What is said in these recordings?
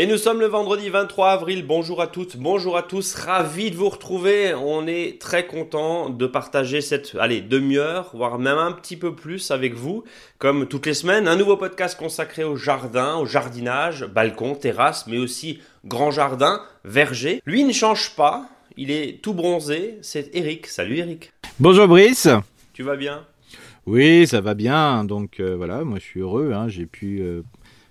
Et nous sommes le vendredi 23 avril. Bonjour à toutes, bonjour à tous. Ravi de vous retrouver. On est très content de partager cette, allez, demi-heure, voire même un petit peu plus avec vous. Comme toutes les semaines, un nouveau podcast consacré au jardin, au jardinage, balcon, terrasse, mais aussi grand jardin, verger. Lui ne change pas. Il est tout bronzé. C'est Eric. Salut Eric. Bonjour Brice. Tu vas bien? Oui, ça va bien. Donc euh, voilà, moi je suis heureux. Hein. J'ai pu euh,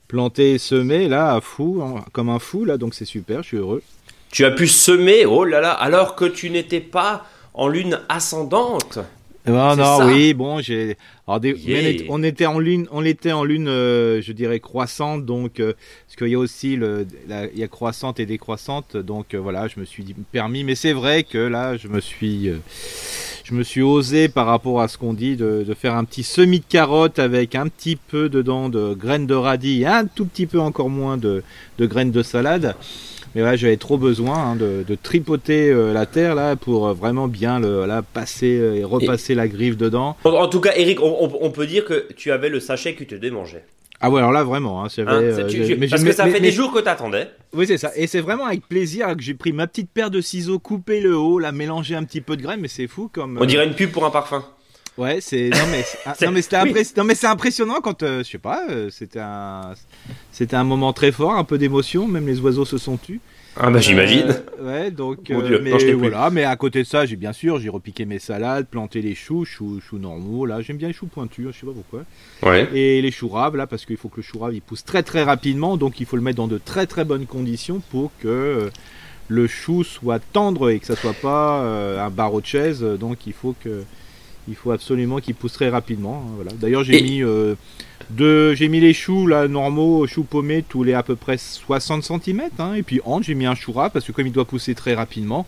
planter et semer là à fou, hein, comme un fou là, donc c'est super, je suis heureux. Tu as pu semer, oh là là, alors que tu n'étais pas en lune ascendante. Non, non, oui, bon, j'ai. On était en lune, on était en lune, euh, je dirais croissante, donc euh, parce qu'il y a aussi le, il y a croissante et décroissante, donc euh, voilà, je me suis permis, mais c'est vrai que là, je me suis, je me suis osé par rapport à ce qu'on dit de, faire un petit semis de carotte avec un petit peu dedans de graines de radis, et un tout petit peu encore moins de, de graines de salade. Mais ouais, j'avais trop besoin hein, de, tripoter euh, la terre là pour euh, vraiment bien le, passer euh, et repasser la griffe dedans. En, tout cas, Eric, on, peut dire que tu avais le sachet qui te démangeait. Ah ouais, alors là vraiment, hein, hein parce que ça fait des jours que t'attendais. Oui, c'est ça. Et c'est vraiment avec plaisir que j'ai pris ma petite paire de ciseaux, coupé le haut, la mélangé un petit peu de graines, mais c'est fou comme. On dirait une pub pour un parfum. Ouais, c'est non mais ah, non mais c'était non mais c'est impressionnant quand je sais pas, c'était un c'était un moment très fort, un peu d'émotion, même les oiseaux se sont tus. Ah bah j'imagine. Euh, ouais, donc euh, mais voilà, mais à côté de ça, j'ai bien sûr, j'ai repiqué mes salades, planté les choux, choux, choux normaux là, j'aime bien les choux pointus, je sais pas pourquoi. Ouais. Et les choux raves là parce qu'il faut que le chou rave il pousse très très rapidement, donc il faut le mettre dans de très très bonnes conditions pour que euh, le chou soit tendre et que ça soit pas un barreau de chaise, donc il faut que il faut absolument qu'il pousse très rapidement. Hein, voilà. D'ailleurs, j'ai mis de, j'ai mis les choux là normaux, choux paumés tous les à peu près 60 cm. Hein, et puis entre, j'ai mis un chou rat parce que comme il doit pousser très rapidement,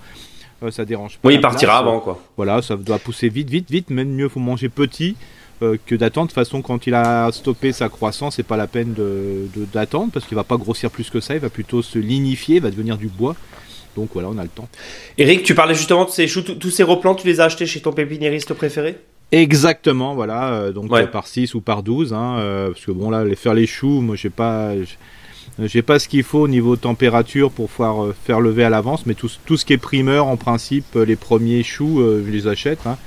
euh, ça dérange pas. Oui, il partira avant quoi. Voilà, ça doit pousser vite, vite, vite. Même mieux, faut manger petit. Euh, que d'attendre. De toute façon, quand il a stoppé sa croissance, c'est pas la peine de, d'attendre parce qu'il va pas grossir plus que ça. Il va plutôt se lignifier, il va devenir du bois. Donc voilà, on a le temps. Eric, tu parlais justement de ces choux, tous ces replants, tu les as achetés chez ton pépiniériste préféré? Exactement, voilà, euh, donc euh, par 6 ou par 12, hein, euh, parce que bon là, les faire les choux, moi j'ai pas, j'ai pas ce qu'il faut au niveau température pour pouvoir faire lever à l'avance, mais tout, tout, ce qui est primeur, en principe, les premiers choux, je les achète, hein,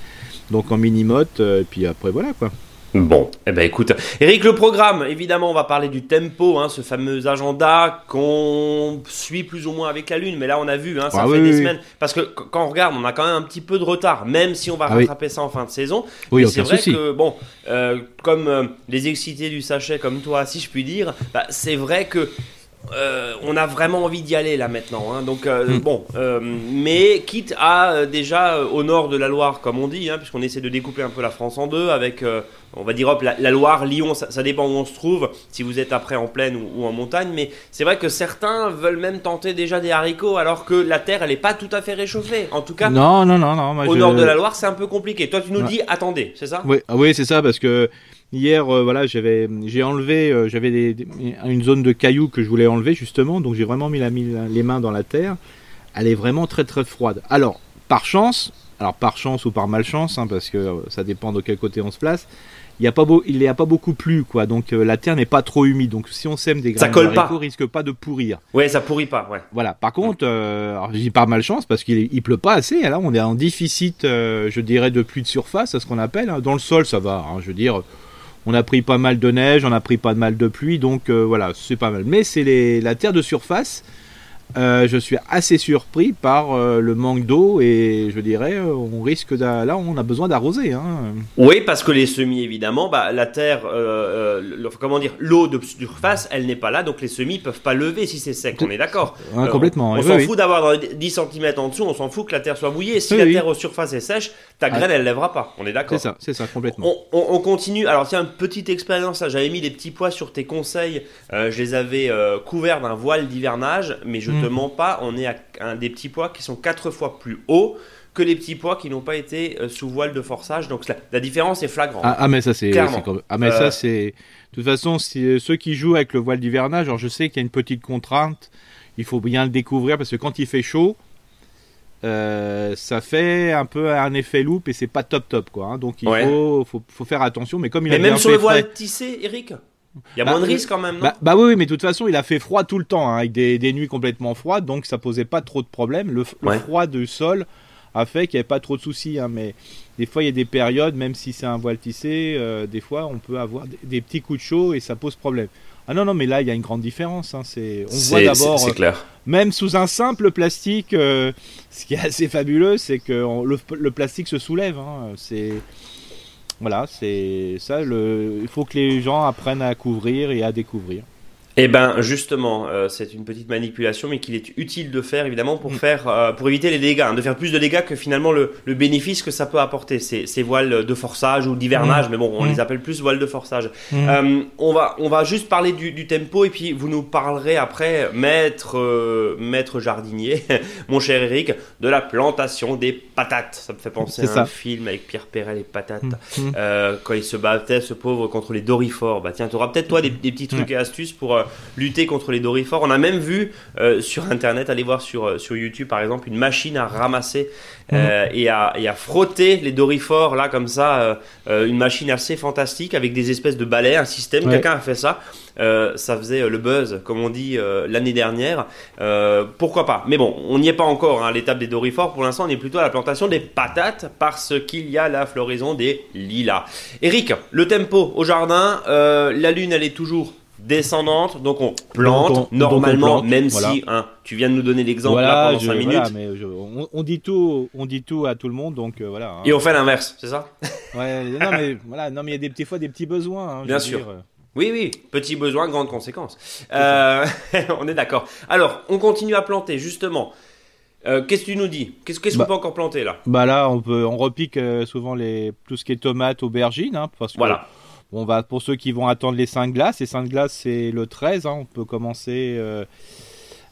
donc en mini-motte, et puis après voilà quoi. Bon, eh ben écoute, Eric, le programme, évidemment, on va parler du tempo, hein, ce fameux agenda qu'on suit plus ou moins avec la Lune, mais là on a vu, hein, ça ah fait des semaines, parce que quand on regarde, on a quand même un petit peu de retard, même si on va ah rattraper ça en fin de saison. Oui, c'est vrai que, bon, euh, comme euh, les excités du sachet comme toi, si je puis dire, bah, c'est vrai que euh, on a vraiment envie d'y aller là maintenant. Hein. donc euh, hmm. bon, euh, mais quitte à déjà au nord de la Loire, comme on dit, hein, puisqu'on essaie de découper un peu la France en deux, avec on va dire hop, la, Loire, Lyon, ça, dépend où on se trouve, si vous êtes après en plaine ou, en montagne. Mais c'est vrai que certains veulent même tenter déjà des haricots, alors que la terre, elle n'est pas tout à fait réchauffée. En tout cas, non, non, non, non. au nord de la Loire, c'est un peu compliqué. Toi, tu nous dis attendez, c'est ça? Oui, ah oui, c'est ça, parce que Hier, euh, voilà, j'avais, j'ai enlevé, euh, j'avais une zone de cailloux que je voulais enlever justement, donc j'ai vraiment mis, la, les mains dans la terre. Elle est vraiment très très froide. Alors, par chance, alors par chance ou par malchance, hein, parce que euh, ça dépend de quel côté on se place. Il n'y a pas beau, il n'y a pas beaucoup plu, quoi. Donc la terre n'est pas trop humide. Donc si on sème des graines ça colle pas. risque pas de pourrir. Ouais, ça pourrit pas. Ouais. Voilà. Par contre, alors, je dis par malchance parce qu'il il pleut pas assez. Alors on est en déficit, je dirais, de pluie de surface, à ce qu'on appelle. Hein. Dans le sol, ça va. Hein, je veux dire on a pris pas mal de neige, on a pris pas mal de pluie, donc euh, voilà, c'est pas mal. Mais c'est la terre de surface euh, je suis assez surpris par euh, le manque d'eau et je dirais euh, on risque là on a besoin d'arroser. Hein. Oui parce que les semis évidemment bah, la terre comment dire l'eau de surface elle n'est pas là donc les semis peuvent pas lever si c'est sec on est d'accord. complètement. On, s'en fout d'avoir 10 cm en dessous on s'en fout que la terre soit mouillée si la terre aux surface est sèche ta graine elle lèvera pas on est d'accord. C'est ça c'est ça complètement. On, continue alors tiens une petite expérience j'avais mis des petits pois sur tes conseils je les avais couverts d'un voile d'hivernage mais je mens pas, on est à un des petits pois qui sont quatre fois plus hauts que les petits pois qui n'ont pas été euh, sous voile de forçage. Donc la, différence est flagrante. Ah, ah mais ça c'est ah mais ça euh, c'est de toute façon si, euh, ceux qui jouent avec le voile d'hivernage, alors je sais qu'il y a une petite contrainte, il faut bien le découvrir parce que quand il fait chaud, euh, ça fait un peu un effet loop et c'est pas top top quoi. Hein. Donc il faut, faut, faire attention. Mais comme il mais a même sur le voile tissé, Eric? Il y a bah, moins de risques quand même, non bah, bah, oui, mais de toute façon, il a fait froid tout le temps, hein, avec des, des, nuits complètement froides, donc ça posait pas trop de problèmes. Le, froid du sol a fait qu'il n'y avait pas trop de soucis, hein, mais des fois, il y a des périodes, même si c'est un voile tissé, euh, des fois, on peut avoir des, petits coups de chaud et ça pose problème. Ah non, non, mais là, il y a une grande différence. Hein, c'est, on voit d'abord, clair. même sous un simple plastique, euh, ce qui est assez fabuleux, c'est que le, le, plastique se soulève. C'est voilà, c'est ça. Le, il faut que les gens apprennent à couvrir et à découvrir. Eh ben justement, euh, c'est une petite manipulation, mais qu'il est utile de faire évidemment pour mm. faire, euh, pour éviter les dégâts, hein, de faire plus de dégâts que finalement le, le bénéfice que ça peut apporter. Ces, ces voiles de forçage ou d'hivernage, mm. mais bon, on les mm. appelle plus voiles de forçage. Euh, on va, on va juste parler du, du, tempo et puis vous nous parlerez après, maître, maître jardinier, mon cher Eric, de la plantation des patates. Ça me fait penser à un film avec Pierre Perret les patates, quand il se battait ce pauvre contre les dorifores. Bah tiens, tu auras peut-être toi des, des petits trucs et astuces pour euh, lutter contre les dorifores. On a même vu euh, sur internet, allez voir sur, euh, sur YouTube par exemple, une machine à ramasser mhm. et, à, et, à, frotter les dorifores là comme ça, une machine assez fantastique avec des espèces de balais, un système. Quelqu'un a fait ça. ça faisait le buzz, comme on dit l'année dernière. pourquoi pas Mais bon, on n'y est pas encore hein, à l'étape des dorifores. Pour l'instant, on est plutôt à la plantation des patates parce qu'il y a la floraison des lilas. Eric, le tempo au jardin, la lune, elle est toujours descendante, donc on plante normalement, même si hein, tu viens de nous donner l'exemple là pendant 5 minutes. mais on, dit tout, on dit tout à tout le monde, donc euh, voilà. Hein. Et on fait l'inverse, c'est ça? Ouais, non mais voilà, non mais il y a des petits fois des petits besoins. Hein, Bien sûr. Oui, oui, petits besoins, grandes conséquences. Euh, on est d'accord. Alors, on continue à planter, justement. Euh, qu'est-ce que tu nous dis? Qu'est-ce qu'on bah, peut encore planter là? Bah là, on peut, on repique souvent les tout ce qui est tomates, aubergines, hein, parce que voilà. On va pour ceux qui vont attendre les 5 glaces, les 5 glaces c'est le 13, hein. on peut commencer euh,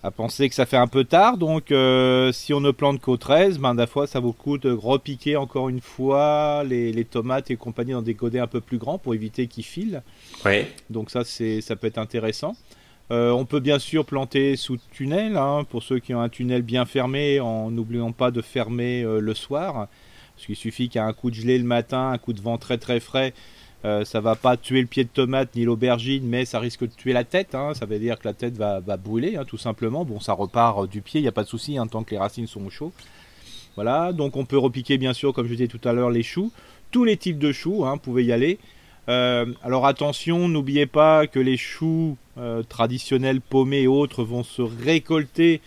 à penser que ça fait un peu tard, donc euh, si on ne plante qu'au 13, ben des fois ça vaut le coup de repiquer encore une fois les, tomates et compagnie dans des godets un peu plus grands pour éviter qu'ils filent. Oui. Donc ça c'est ça peut être intéressant. Euh, on peut bien sûr planter sous tunnel, hein, pour ceux qui ont un tunnel bien fermé, en n'oubliant pas de fermer le soir. Parce qu'il suffit qu'il y ait un coup de gelée le matin, un coup de vent très très frais, euh, ça va pas tuer le pied de tomate ni l'aubergine, mais ça risque de tuer la tête. Hein. Ça veut dire que la tête va, brûler, hein, tout simplement. Bon, ça repart euh, du pied, il n'y a pas de souci, hein, tant que les racines sont chaudes. Voilà, donc on peut repiquer bien sûr, comme je disais tout à l'heure, les choux. Tous les types de choux, vous pouvez y aller. Euh, alors attention, n'oubliez pas que les choux traditionnels paumés et autres vont se récolter,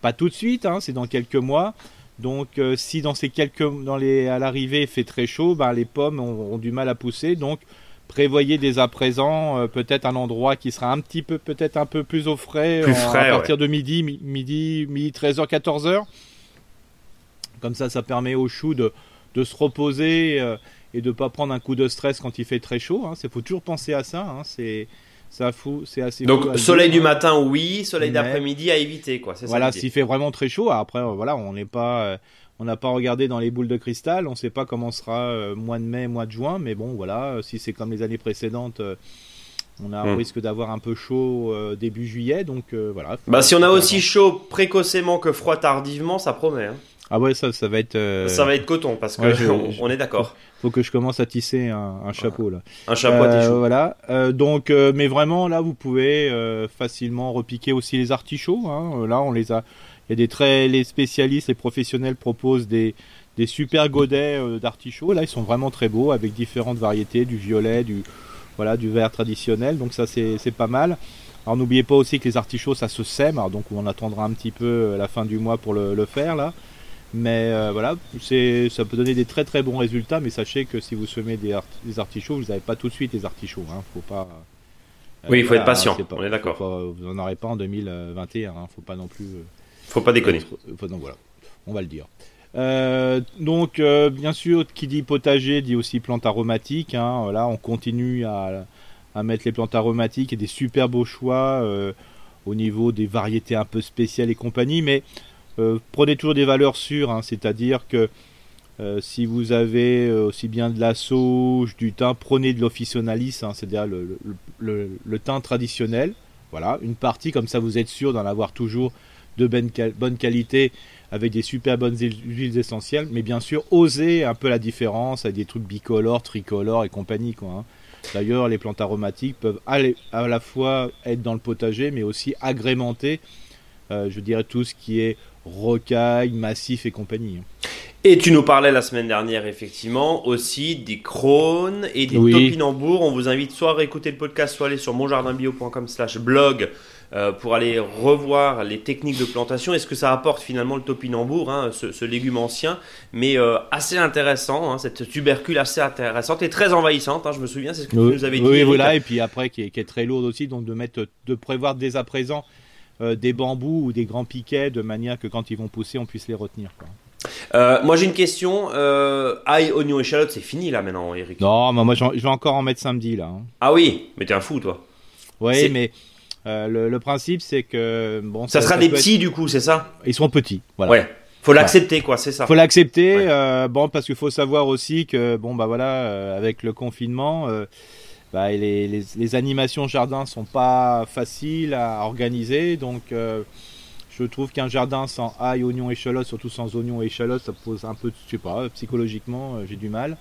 pas tout de suite, c'est dans quelques mois. Donc, euh, si dans ces quelques, dans les, à l'arrivée, il fait très chaud, ben, les pommes ont, du mal à pousser. Donc, prévoyez dès à présent euh, peut-être un endroit qui sera un petit peu, peut-être un peu plus au frais, à partir de midi, midi, midi 13h, 14h. Comme ça, ça permet aux choux de, de se reposer euh, et de ne pas prendre un coup de stress quand il fait très chaud. Il hein. faut toujours penser à ça. Hein. C'est ça fout, c'est assez. Donc soleil du matin, oui, soleil d'après-midi à éviter, quoi. Voilà, s'il fait vraiment très chaud, après, euh, voilà, on n'est pas, euh, on n'a pas regardé dans les boules de cristal, on ne sait pas comment sera euh, mois de mai, mois de juin, mais bon, voilà, si c'est comme les années précédentes. on a un hmm. risque d'avoir un peu chaud début juillet, donc voilà. Bah, si on a aussi chaud précocement que froid tardivement, ça promet. Hein. Ah ouais, ça, ça va être. Ça va être coton parce que on, est d'accord. Faut que je commence à tisser un, chapeau là. Un chapeau à euh, Voilà. Euh, donc, mais vraiment là, vous pouvez facilement repiquer aussi les artichauts. Hein. Là, on les a. Il y a des très les spécialistes, les professionnels proposent des des super godets d'artichauts. Là, ils sont vraiment très beaux avec différentes variétés, du violet, du voilà, du vert traditionnel. Donc ça, c'est pas mal. Alors n'oubliez pas aussi que les artichauts, ça se sème. Alors, donc on attendra un petit peu la fin du mois pour le, le faire là. Mais euh, voilà, ça peut donner des très très bons résultats, mais sachez que si vous semez des, artichauts, vous n'avez pas tout de suite des artichauts. Hein, faut pas, euh, oui, il faut être patient, on est d'accord. Vous n'en aurez pas en 2021, hein, faut pas non plus. Euh, faut pas déconner. donc voilà, on va le dire. donc, bien sûr, qui dit potager dit aussi plantes aromatiques. Hein, là, on continue à, à, mettre les plantes aromatiques et des super beaux choix au niveau des variétés un peu spéciales et compagnie. Mais euh, prenez toujours des valeurs sûres, hein, c'est-à-dire que euh, si vous avez euh, aussi bien de la sauge, du thym, prenez de l'officionalis, hein, c'est-à-dire le, thym traditionnel. Voilà, une partie, comme ça vous êtes sûr d'en avoir toujours de bonne, bonne qualité avec des super bonnes huiles essentielles, mais bien sûr oser un peu la différence avec des trucs bicolores, tricolores et compagnie quoi. Hein. D'ailleurs, les plantes aromatiques peuvent aller à la fois être dans le potager, mais aussi agrémenter, euh, je dirais, tout ce qui est rocaille, massif et compagnie. Et tu nous parlais la semaine dernière, effectivement, aussi des crônes et des topinambours. On vous invite soit à réécouter le podcast, soit à aller sur monjardinbio.com slash blog euh, pour aller revoir les techniques de plantation et ce que ça apporte finalement le topinambour, hein, ce, légume ancien, mais euh, assez intéressant, hein, cette tubercule assez intéressante et très envahissante. Hein, je me souviens, c'est ce que tu nous avais dit. Oui, voilà, et puis après qui est, très lourde aussi, donc de mettre, de prévoir dès à présent euh, des bambous ou des grands piquets de manière que quand ils vont pousser, on puisse les retenir. Euh, moi j'ai une question. Euh, ail, oignon, échalote, c'est fini là maintenant, Eric. Non, moi je vais encore en mettre samedi là. Hein. Ah oui, mais t'es un fou toi. Oui, mais euh, le, principe c'est que bon. Ça, sera des petits du coup, c'est ça Ils sont petits, voilà. Ouais. Faut l'accepter quoi, c'est ça. Faut l'accepter. bon, parce qu'il faut savoir aussi que bon bah voilà, avec le confinement. Bah, les, les, les, animations jardin sont pas faciles à organiser, donc je trouve qu'un jardin sans ail, oignon, échalote, surtout sans oignon et échalote, ça pose un peu, je sais pas, psychologiquement, euh, j'ai du mal.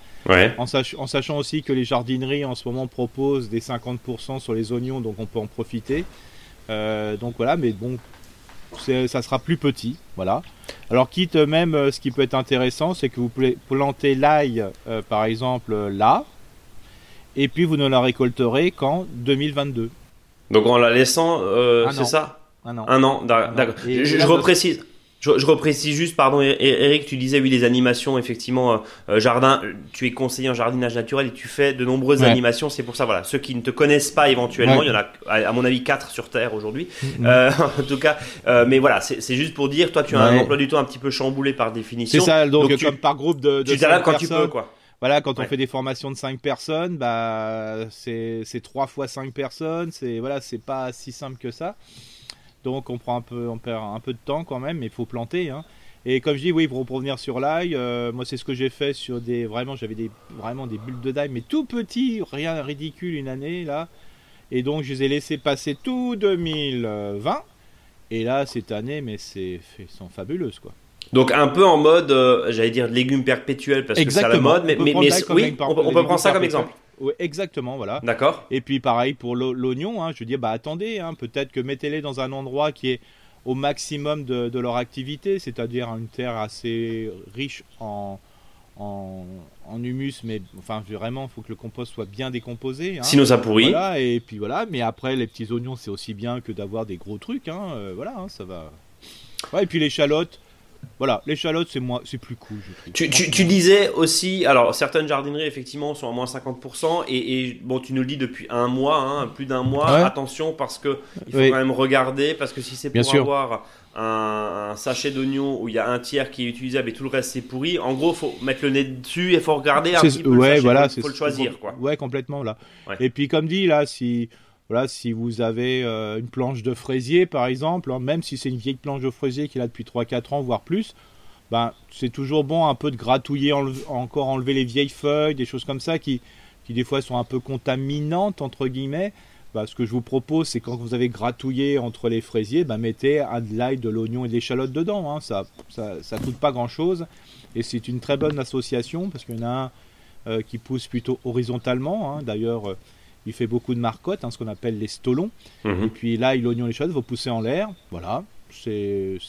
En, sachant aussi que les jardineries en ce moment proposent des 50% sur les oignons, donc on peut en profiter. Euh, donc voilà, mais bon, ça sera plus petit, voilà. Alors quitte même, euh, ce qui peut être intéressant, c'est que vous pouvez planter l'ail, par exemple, là, et puis vous ne la récolterez qu'en 2022. Donc en la laissant, ah c'est ça? Un an. Un an, d'accord. Je, je reprécise. Je, je, reprécise juste, pardon, Eric, tu disais oui les animations, effectivement, euh, euh, jardin. Tu es conseiller en jardinage naturel et tu fais de nombreuses animations. C'est pour ça, voilà, ceux qui ne te connaissent pas éventuellement, il y en a, à mon avis, quatre sur terre aujourd'hui. Mm-hmm. euh, en tout cas, euh, mais voilà, c'est juste pour dire, toi, tu as un emploi du temps un petit peu chamboulé par définition. C'est ça, donc, comme par groupe de, de tu t'adaptes quand tu peux, quoi. Voilà, quand on fait des formations de 5 personnes, bah c'est 3 fois 5 personnes, c'est voilà, c'est pas si simple que ça. Donc on prend un peu, on perd un peu de temps quand même, mais il faut planter. Hein. Et comme je dis, oui, pour revenir sur l'ail, euh, moi c'est ce que j'ai fait sur des, vraiment, j'avais des, vraiment des bulles de d'ail, mais tout petits, rien ridicule une année là. Et donc je les ai laissés passer tout 2020. Et là cette année, mais c'est, sont fabuleuses quoi. Donc un peu en mode, euh, j'allais dire légumes perpétuels parce que c'est la mode, mais, mais, oui, on, peut prendre ça comme exemple exactement, voilà. D'accord. Et puis pareil pour l'oignon, hein, je dis bah attendez, hein, peut-être que mettez-les dans un endroit qui est au maximum de, leur activité, c'est-à-dire une terre assez riche en, en, humus, mais enfin vraiment, il faut que le compost soit bien décomposé. Hein. Sinon ça pourrit. et puis voilà, mais après les petits oignons, c'est aussi bien que d'avoir des gros trucs, euh, voilà, ça va. Ouais, et puis l'échalote, voilà, l'échalote, c'est c'est plus cool. Tu, tu, disais aussi, alors certaines jardineries effectivement sont à moins 50% et, bon, tu nous le dis depuis un mois, hein, plus d'un mois. Attention parce que il faut quand même regarder parce que si c'est pour avoir un, sachet d'oignon où il y a un tiers qui est utilisable et tout le reste c'est pourri, en gros, faut mettre le nez dessus et faut regarder un petit peu. Ouais, le voilà, faut, le choisir quoi. Ouais, complètement là. Et puis comme dit là, si voilà, si vous avez euh, une planche de fraisier, par exemple, hein, même si c'est une vieille planche de fraisier qui est là depuis 3-4 ans, voire plus, ben, c'est toujours bon un peu de gratouiller, encore enlever les vieilles feuilles, des choses comme ça qui, qui des fois sont un peu contaminantes, entre guillemets. Ben, ce que je vous propose, c'est quand vous avez gratouillé entre les fraisiers, ben, mettez de l'ail, de l'oignon et des l'échalote dedans. Hein. Ça, ça, ça coûte pas grand-chose. Et c'est une très bonne association, parce qu'il y en a un euh, qui pousse plutôt horizontalement. Hein. D'ailleurs... Euh, il fait beaucoup de marcottes, hein, ce qu'on appelle les stolons. Mhm. Et puis là, l'oignon les choses vont pousser en l'air. Voilà, c'est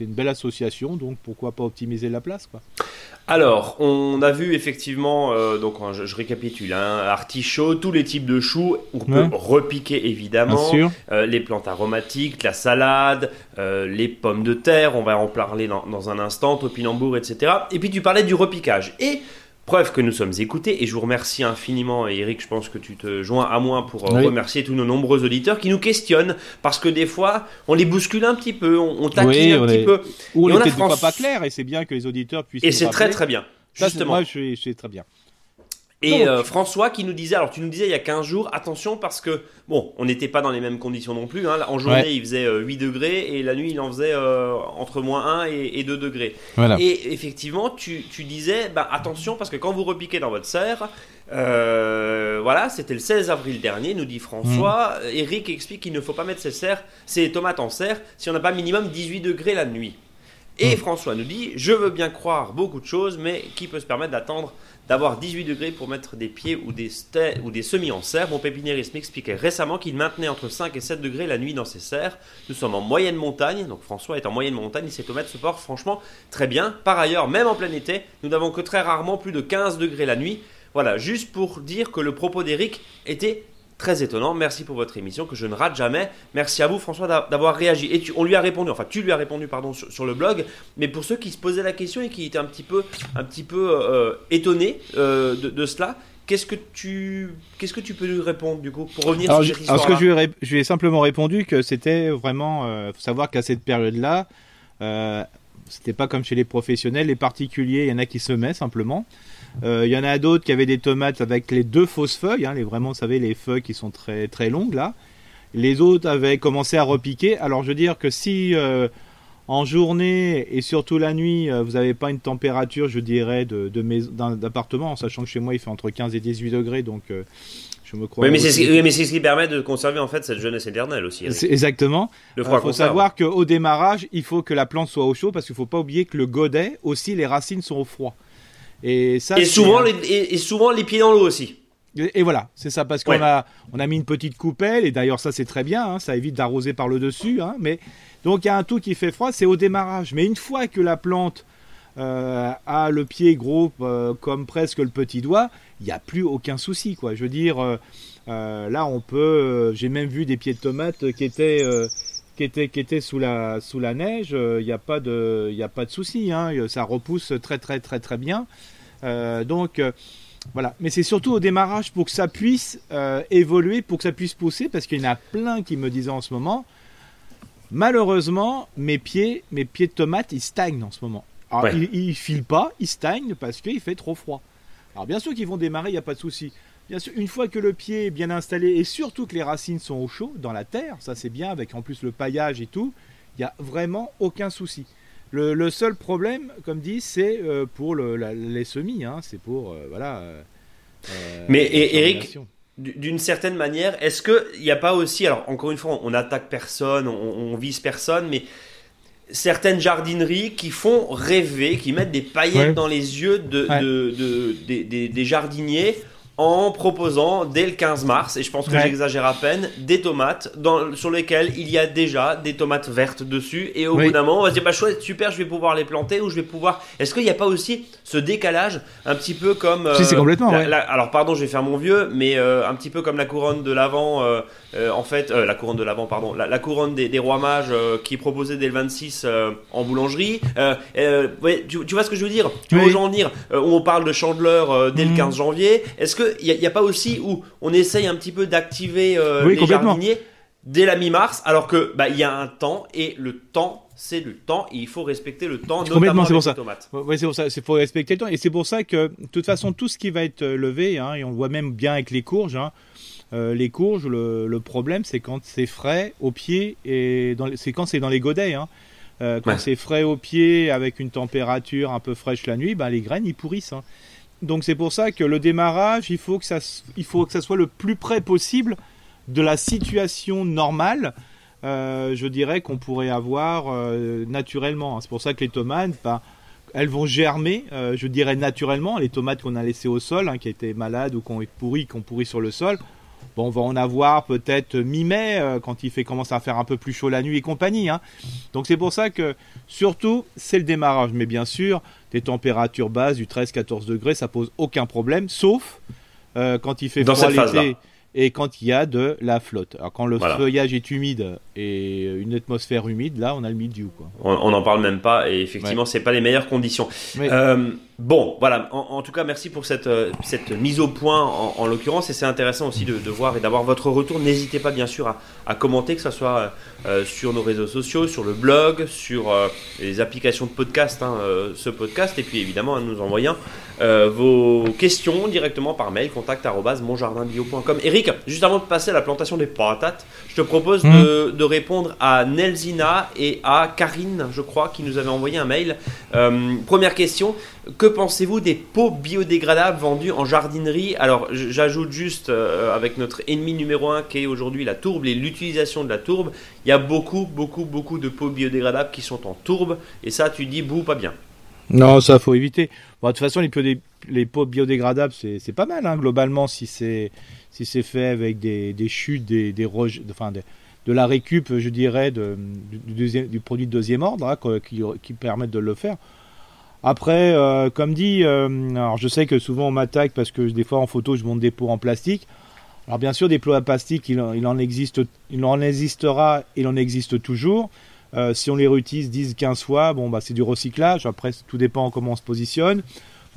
une belle association, donc pourquoi pas optimiser la place quoi. Alors, on a vu effectivement, euh, donc je, récapitule, hein, artichaut, tous les types de choux, on peut repiquer évidemment, euh, les plantes aromatiques, la salade, euh, les pommes de terre, on va en parler dans, dans un instant, topinambour, etc. Et puis tu parlais du repiquage. Et Preuve que nous sommes écoutés et je vous remercie infiniment Eric, je pense que tu te joins à moi pour euh, remercier tous nos nombreux auditeurs qui nous questionnent parce que des fois on les bouscule un petit peu, on, on taquine un petit peu. Ou on n'est pas clair et c'est bien que les auditeurs puissent. Et c'est très très bien. Justement. moi je suis très bien. Et euh, François qui nous disait, alors tu nous disais il y a 15 jours, attention parce que, bon, on n'était pas dans les mêmes conditions non plus. Hein. En journée, il faisait 8 euh, degrés et la nuit, il en faisait euh, entre moins 1 et, 2 degrés. Et effectivement, tu, tu disais, bah, attention parce que quand vous repiquez dans votre serre, voilà, c'était le 16 avril dernier, nous dit François. Mm. Eric explique qu'il ne faut pas mettre ses, serres, ses tomates en serre si on n'a pas minimum 18 degrés la nuit. Et François nous dit Je veux bien croire beaucoup de choses, mais qui peut se permettre d'attendre d'avoir 18 degrés pour mettre des pieds ou des, ou des semis en serre Mon pépiniériste m'expliquait récemment qu'il maintenait entre 5 et 7 degrés la nuit dans ses serres. Nous sommes en moyenne montagne, donc François est en moyenne montagne, et ses tomates se portent franchement très bien. Par ailleurs, même en plein été, nous n'avons que très rarement plus de 15 degrés la nuit. Voilà, juste pour dire que le propos d'Eric était très étonnant. Merci pour votre émission que je ne rate jamais. Merci à vous François d'avoir réagi. Et on lui a répondu, enfin tu lui as répondu pardon sur, le blog. Mais pour ceux qui se posaient la question et qui étaient un petit peu, un petit peu euh, étonnés euh, de, cela, Qu'est-ce que tu qu'est-ce que tu peux lui répondre du coup pour revenir sur cette Alors ce que je lui, ai, je lui ai simplement répondu que c'était vraiment euh, faut savoir qu'à cette période-là euh, c'était pas comme chez les professionnels, les particuliers, il y en a qui se mettent simplement. Euh, il y en a d'autres qui avaient des tomates avec les deux fausses feuilles, hein, les vraiment, vous savez, les feuilles qui sont très très longues là. Les autres avaient commencé à repiquer. Alors je veux dire que si euh, en journée et surtout la nuit, euh, vous n'avez pas une température, je dirais, de, d'appartement, en sachant que chez moi il fait entre 15 et 18 degrés, donc je me crois. Oui, mais c'est ce, qui permet de conserver en fait cette jeunesse éternelle aussi. Exactement. Il faut savoir qu'au démarrage, il faut que la plante soit au chaud parce qu'il ne faut pas oublier que le godet aussi, les racines sont au froid. Et, ça, et, souvent, les, et, souvent les pieds dans l'eau aussi. Et, voilà, c'est ça, parce qu'on a, on a mis une petite coupelle, et d'ailleurs ça c'est très bien, hein, ça évite d'arroser par le dessus, hein, mais donc il y a un tout qui fait froid, c'est au démarrage. Mais une fois que la plante euh, a le pied gros euh, comme presque le petit doigt, il n'y a plus aucun souci, quoi. Je veux dire, euh, là on peut, j'ai même vu des pieds de tomates qui étaient qui était, qui était sous, la, sous la neige, il n'y a pas de, y a pas de souci, hein, ça repousse très très très très bien. Euh, donc euh, voilà, mais c'est surtout au démarrage pour que ça puisse euh, évoluer, pour que ça puisse pousser, parce qu'il y en a plein qui me disaient en ce moment, malheureusement, mes pieds, mes pieds de tomates, ils stagnent en ce moment. Alors, ils, ne filent pas, ils stagnent parce qu'il fait trop froid. Alors bien sûr qu'ils vont démarrer, il n'y a pas de souci. Bien sûr, une fois que le pied est bien installé et surtout que les racines sont au chaud dans la terre, ça c'est bien avec en plus le paillage et tout, il n'y a vraiment aucun souci. Le, seul problème, comme dit, c'est euh, pour les semis. Hein, c'est pour euh, voilà. Euh, Mais Eric, d'une certaine manière, est-ce qu'il n'y a pas aussi, alors encore une fois, on n'attaque personne, on, vise personne, mais certaines jardineries qui font rêver, qui mettent des paillettes dans les yeux de, des, jardiniers en proposant dès le 15 mars, et je pense que j'exagère à peine, des tomates dans, sur lesquelles il y a déjà des tomates vertes dessus. Et au bout d'un moment, on va se dire, bah chouette, super, je vais pouvoir les planter ou je vais pouvoir. Est-ce qu'il n'y a pas aussi ce décalage, un petit peu comme. si, c'est complètement. alors, pardon, je vais faire mon vieux, mais euh, un petit peu comme la couronne de l'avant, euh, euh, en fait, la couronne de l'avant, pardon, la, couronne des, rois mages qui proposait dès le 26 en boulangerie. Ouais, tu, vois ce que je veux dire? Tu vois j'en venir Où on parle de chandeleur dès le 15 mhm. janvier. Est-ce que il n'y a, pas aussi où on essaye un petit peu d'activer euh, les jardiniers dès la mi-mars, alors que bah il y a un temps et le temps c'est le temps et il faut respecter le temps notamment c'est pour ça. Oui, c'est pour ça, c'est faut respecter le temps et c'est pour ça que de toute façon tout ce qui va être euh, levé hein, et on voit même bien avec les courges hein, euh, les courges, le, problème c'est quand c'est frais au pied et c'est quand c'est dans les godets. Hein. quand c'est frais au pied avec une température un peu fraîche la nuit, ben, les graines ils pourrissent. Hein. Donc c'est pour ça que le démarrage, il faut que ça, il faut que ça soit le plus près possible de la situation normale. Euh, je dirais qu'on pourrait avoir euh, naturellement. C'est pour ça que les tomates, ben, elles vont germer, euh, je dirais naturellement. Les tomates qu'on a laissées au sol, hein, qui étaient malades ou qui ont pourri, qui ont pourri sur le sol, Bon, on va en avoir peut-être mi-mai, quand il fait commence à faire un peu plus chaud la nuit et compagnie. Hein. Donc c'est pour ça que, surtout, c'est le démarrage. Mais bien sûr, des températures basses du 13-14 degrés, ça pose aucun problème, sauf euh, quand il fait froid l'été et quand il y a de la flotte. Alors quand le feuillage est humide et une atmosphère humide, là on a le mildiou. Quoi. On n'en parle même pas et effectivement c'est pas les meilleures conditions. Euh, bon voilà, en, tout cas merci pour cette, euh, cette mise au point en, l'occurrence et c'est intéressant aussi de, voir et d'avoir votre retour. N'hésitez pas bien sûr à, commenter que ce soit euh, sur nos réseaux sociaux, sur le blog, sur les applications de podcast, hein, ce podcast et puis évidemment à nous envoyant vos questions directement par mail contact monjardinbio.com. Eric juste avant de passer à la plantation des patates, je te propose de, hmm. répondre à Nelzina et à Karine, je crois, qui nous avaient envoyé un mail. Euh, première question, que pensez-vous des pots biodégradables vendus en jardinerie Alors, j'ajoute juste euh, avec notre ennemi numéro un qui est aujourd'hui la tourbe et l'utilisation de la tourbe. Il y a beaucoup, beaucoup, beaucoup de pots biodégradables qui sont en tourbe et ça, tu dis, bouh, pas bien. Non, ça faut éviter. de toute façon, les pots, les pots biodégradables, c'est pas mal hein, globalement si c'est si fait avec des, chutes, des, des enfin de la récup, je dirais, du, produit de deuxième ordre hein, qui permettent de le faire. Après, euh, comme dit, euh, alors je sais que souvent on m'attaque parce que des fois en photo je monte des pots en plastique. Alors bien sûr, des pots en plastique, il, en existe, il en existera, il en existe toujours. Euh, si on les réutilise 10-15 fois, bon bah c'est du recyclage. Après, tout dépend comment on se positionne.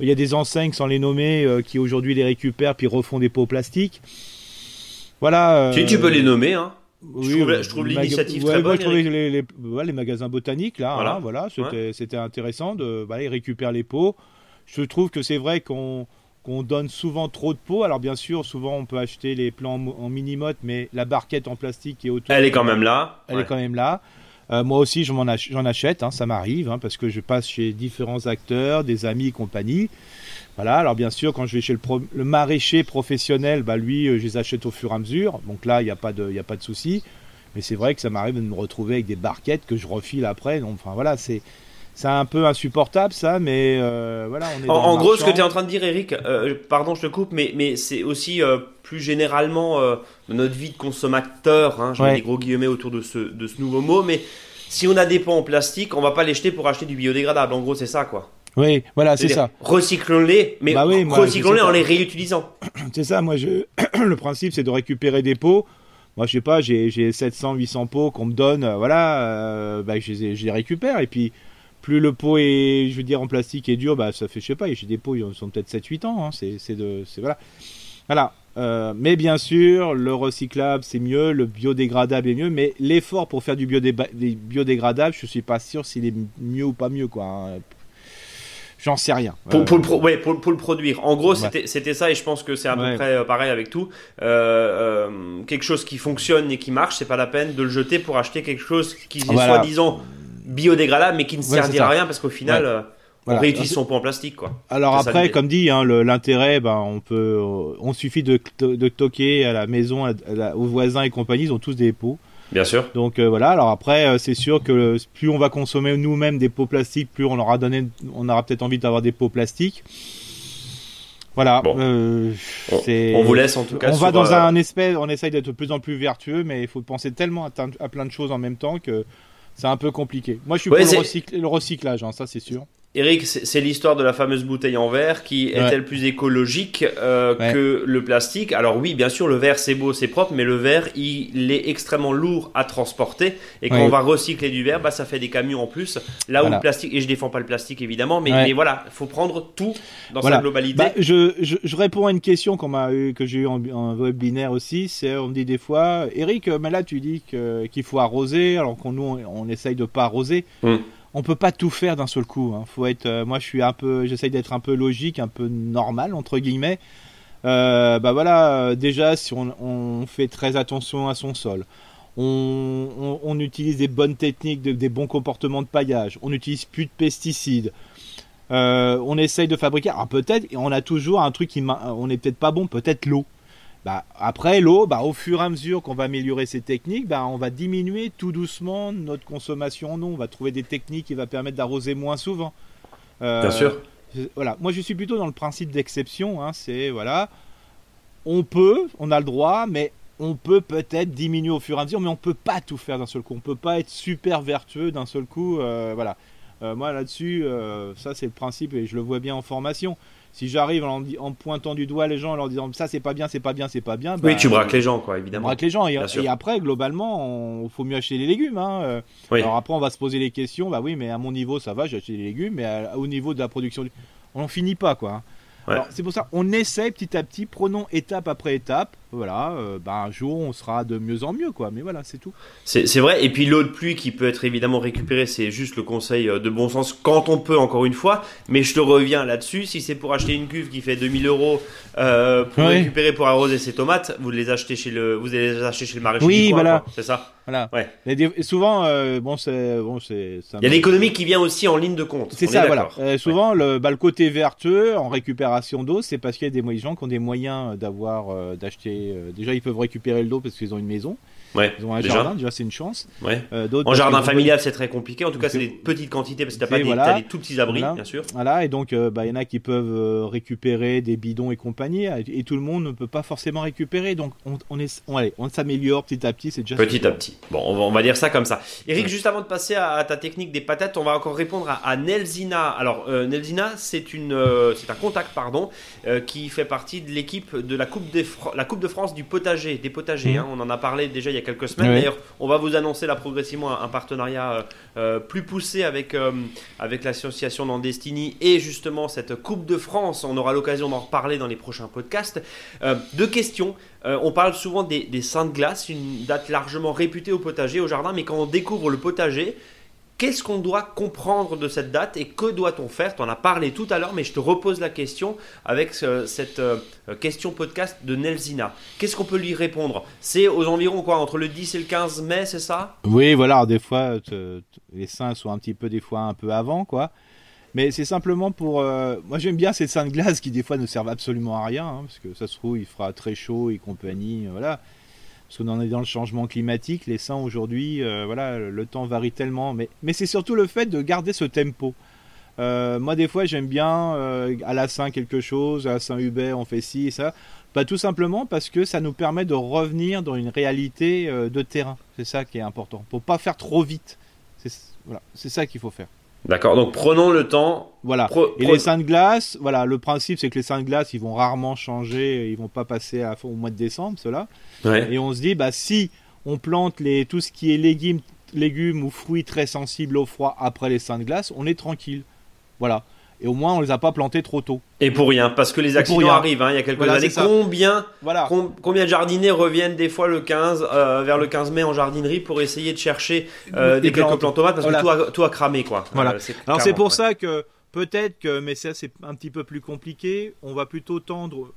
Il y a des enseignes sans les nommer qui aujourd'hui les récupèrent puis refont des pots plastiques. Voilà. Tu, tu peux les nommer, hein je trouve, l'initiative très bonne. les, les, magasins botaniques là, voilà, hein, voilà c'était intéressant de bah, ils récupèrent les pots. Je trouve que c'est vrai qu'on donne souvent trop de pots. Alors bien sûr, souvent on peut acheter les plans en, mini-motte, mais la barquette en plastique qui est autour. Elle est quand même là. Elle est quand même là. Euh, moi aussi, j'en achète, hein, ça m'arrive, hein, parce que je passe chez différents acteurs, des amis et compagnie. Voilà, alors bien sûr, quand je vais chez le, maraîcher professionnel, bah lui, euh, je les achète au fur et à mesure. Donc là, il n'y a pas de, a pas de souci. Mais c'est vrai que ça m'arrive de me retrouver avec des barquettes que je refile après. Donc, enfin voilà, c'est c'est un peu insupportable ça, mais euh, voilà. On est en, gros, ce que tu es en train de dire, Eric, euh, pardon, je te coupe, mais, mais c'est aussi plus généralement notre vie de consommateur. Hein, J'ai des gros guillemets autour de ce, de ce nouveau mot, mais si on a des pots en plastique, on va pas les jeter pour acheter du biodégradable. En gros, c'est ça, quoi. Oui, voilà, c'est ça. Recyclons-les, mais bah recyclons-les en les réutilisant. C'est ça, moi, je... le principe, c'est de récupérer des pots. Moi, je sais pas, j'ai 700, 800 pots qu'on me donne, euh, voilà, euh, bah, je, les, récupère. Et puis, plus le pot est, je veux dire, en plastique et dur, bah, ça fait, je sais pas, j'ai des pots, ils sont peut-être 7-8 ans. Hein, c'est de. Voilà. Voilà. Euh, mais bien sûr, le recyclable c'est mieux, le biodégradable est mieux, mais l'effort pour faire du biodégradable, je suis pas sûr s'il est mieux ou pas mieux quoi. Hein. J'en sais rien. Pour, pour, le ouais, pour, pour, le produire. En gros, c'était ça, et je pense que c'est à peu près euh, pareil avec tout. Euh, euh, quelque chose qui fonctionne et qui marche, c'est pas la peine de le jeter pour acheter quelque chose qui est soi-disant biodégradable, mais qui ne servira à rien parce qu'au final. On réutilise son pot en plastique, quoi. Alors après, comme dit, hein, l'intérêt, ben, on peut, on suffit de, de toquer à la maison, aux voisins et compagnie, ils ont tous des pots. Bien sûr. Donc euh, voilà. Alors après, euh, c'est sûr que plus on va consommer nous-mêmes des pots plastiques, plus on aura donné, on aura peut-être envie d'avoir des pots plastiques. Voilà. Euh, on, vous laisse en tout cas. On va dans un espèce, on essaye d'être de plus en plus vertueux, mais il faut penser tellement à, plein de choses en même temps que c'est un peu compliqué. Moi, je suis pour le, recyclage, hein, ça c'est sûr. Eric, c'est l'histoire de la fameuse bouteille en verre qui est-elle plus écologique euh, que le plastique? Alors oui, bien sûr, le verre c'est beau, c'est propre, mais le verre il est extrêmement lourd à transporter. Et quand on va recycler du verre, bah ça fait des camions en plus. Là où le plastique, et je défends pas le plastique évidemment, mais, mais voilà, il faut prendre tout dans sa globalité. Bah, je, je, réponds à une question qu'on m'a eu, que j'ai eu en, webinaire aussi. C'est on me dit des fois, Eric, mais là tu dis qu'il faut arroser alors qu'on nous on, on, essaye de pas arroser. Hum on peut pas tout faire d'un seul coup. Hein. Faut être, euh, moi, je suis un peu, j'essaye d'être un peu logique, un peu normal entre guillemets. Euh, bah voilà, euh, déjà si on, fait très attention à son sol, on, utilise des bonnes techniques, des bons comportements de paillage, on n'utilise plus de pesticides. on essaye de fabriquer. Alors peut-être, on a toujours un truc qui, on n'est peut-être pas bon, peut-être l'eau. Bah, après l'eau, bah, au fur et à mesure qu'on va améliorer ces techniques, bah, on va diminuer tout doucement notre consommation en eau. On va trouver des techniques qui vont permettre d'arroser moins souvent. Euh, Bien sûr. Voilà, moi je suis plutôt dans le principe d'exception. Hein. c'est voilà, on peut, on a le droit, mais on peut peut-être diminuer au fur et à mesure, mais on peut pas tout faire d'un seul coup. On peut pas être super vertueux d'un seul coup. Euh, voilà. Euh, moi là-dessus, ça c'est le principe et je le vois bien en formation si j'arrive en, en, pointant du doigt les gens en leur disant ça c'est pas bien, c'est pas bien, c'est pas bien. oui, bah, tu braques les gens, quoi, évidemment. Braques les gens. Et, après, globalement, il faut mieux acheter les légumes. Hein. Euh. Alors après, on va se poser les questions. Bah oui, mais à mon niveau, ça va, j'ai acheté les légumes, mais au niveau de la production, on n'en finit pas, quoi. C'est pour ça, on essaie petit à petit, prenons étape après étape. voilà, euh, bah, un jour on sera de mieux en mieux, quoi. Mais voilà, c'est tout. C'est vrai. Et puis l'eau de pluie qui peut être évidemment récupérée, c'est juste le conseil euh, de bon sens quand on peut, encore une fois. Mais je te reviens là-dessus. Si c'est pour acheter une cuve qui fait 2000 euros euh, pour récupérer pour arroser ses tomates, vous les achetez chez le, vous allez les acheter chez le maraîcher. Oui, voilà. C'est ça. Voilà. Ouais. Et souvent, bon, c'est bon, c'est. Il y a l'économie qui vient aussi en ligne de compte. C'est ça, voilà. souvent, le, bah, le côté vertueux en récupération d'eau, c'est parce qu'il y a des gens qui ont des moyens d'avoir, d'acheter. déjà, ils peuvent récupérer le dos parce qu'ils ont une maison. Ouais, ils ont un jardin, déjà c'est une chance. Ouais. Euh, en jardin familial, c'est très compliqué. En tout cas, c'est des petites quantités parce que t'as pas des, as des tout petits abris, bien sûr. Voilà, et donc euh, bah, il y en a qui peuvent euh, récupérer des bidons et compagnie, et tout le monde ne peut pas forcément récupérer. Donc on, on est, on, allez, on s'améliore petit à petit, c'est déjà. Petit à petit. Bon, on va, on va, dire ça comme ça. Eric, juste avant de passer à, ta technique des patates, on va encore répondre à, Nelzina. Alors Nelzina, c'est une, c'est un contact, pardon, qui fait partie de l'équipe de la coupe, des la coupe de France du potager, des potagers. Mmh. Hein. on en a parlé déjà il y a quelques semaines. D'ailleurs, on va vous annoncer là progressivement un, partenariat euh, euh, plus poussé avec, euh, avec l'association Nandestini et justement cette Coupe de France. On aura l'occasion d'en reparler dans les prochains podcasts. deux questions. on parle souvent des, des seins de glace, une date largement réputée au potager, au jardin, mais quand on découvre le potager, Qu'est-ce qu'on doit comprendre de cette date et que doit-on faire? Tu en as parlé tout à l'heure, mais je te repose la question avec cette euh, question podcast de Nelzina. Qu'est-ce qu'on peut lui répondre? C'est aux environs quoi Entre le 10 et le 15 mai, c'est ça? Oui, voilà. Des fois, les seins sont un petit peu, des fois un peu avant, quoi. Mais c'est simplement pour. Euh, moi, j'aime bien ces seins de glace qui, des fois, ne servent absolument à rien, hein, parce que ça se trouve, il fera très chaud et compagnie. Voilà parce qu'on en est dans le changement climatique. Les seins aujourd'hui, euh, voilà, le temps varie tellement. Mais, c'est surtout le fait de garder ce tempo. Euh, moi, des fois, j'aime bien euh, à la Saint quelque chose, à Saint-Hubert, on fait ci et ça. Pas tout simplement parce que ça nous permet de revenir dans une réalité de terrain. C'est ça qui est important. Pour pas faire trop vite. C'est ça qu'il faut faire. D'accord, donc prenons le temps. Voilà. et les seins de glace, voilà, le principe c'est que les seins de glace, ils vont rarement changer, ils vont pas passer à, au mois de décembre, cela. Et on se dit, bah si on plante les, tout ce qui est légumes, légumes ou fruits très sensibles au froid après les seins de glace, on est tranquille. Voilà et au moins on les a pas plantés trop tôt. Et pour rien, parce que les accidents arrivent. Hein, il y a quelques années, combien, voilà. combien de jardiniers reviennent des fois le 15 euh, vers le 15 mai en jardinerie pour essayer de chercher euh, des, quelques plantes tomates parce que tout a, cramé quoi. Voilà. Euh, Alors c'est pour ça que peut-être que, mais ça c'est un petit peu plus compliqué. On va plutôt tendre,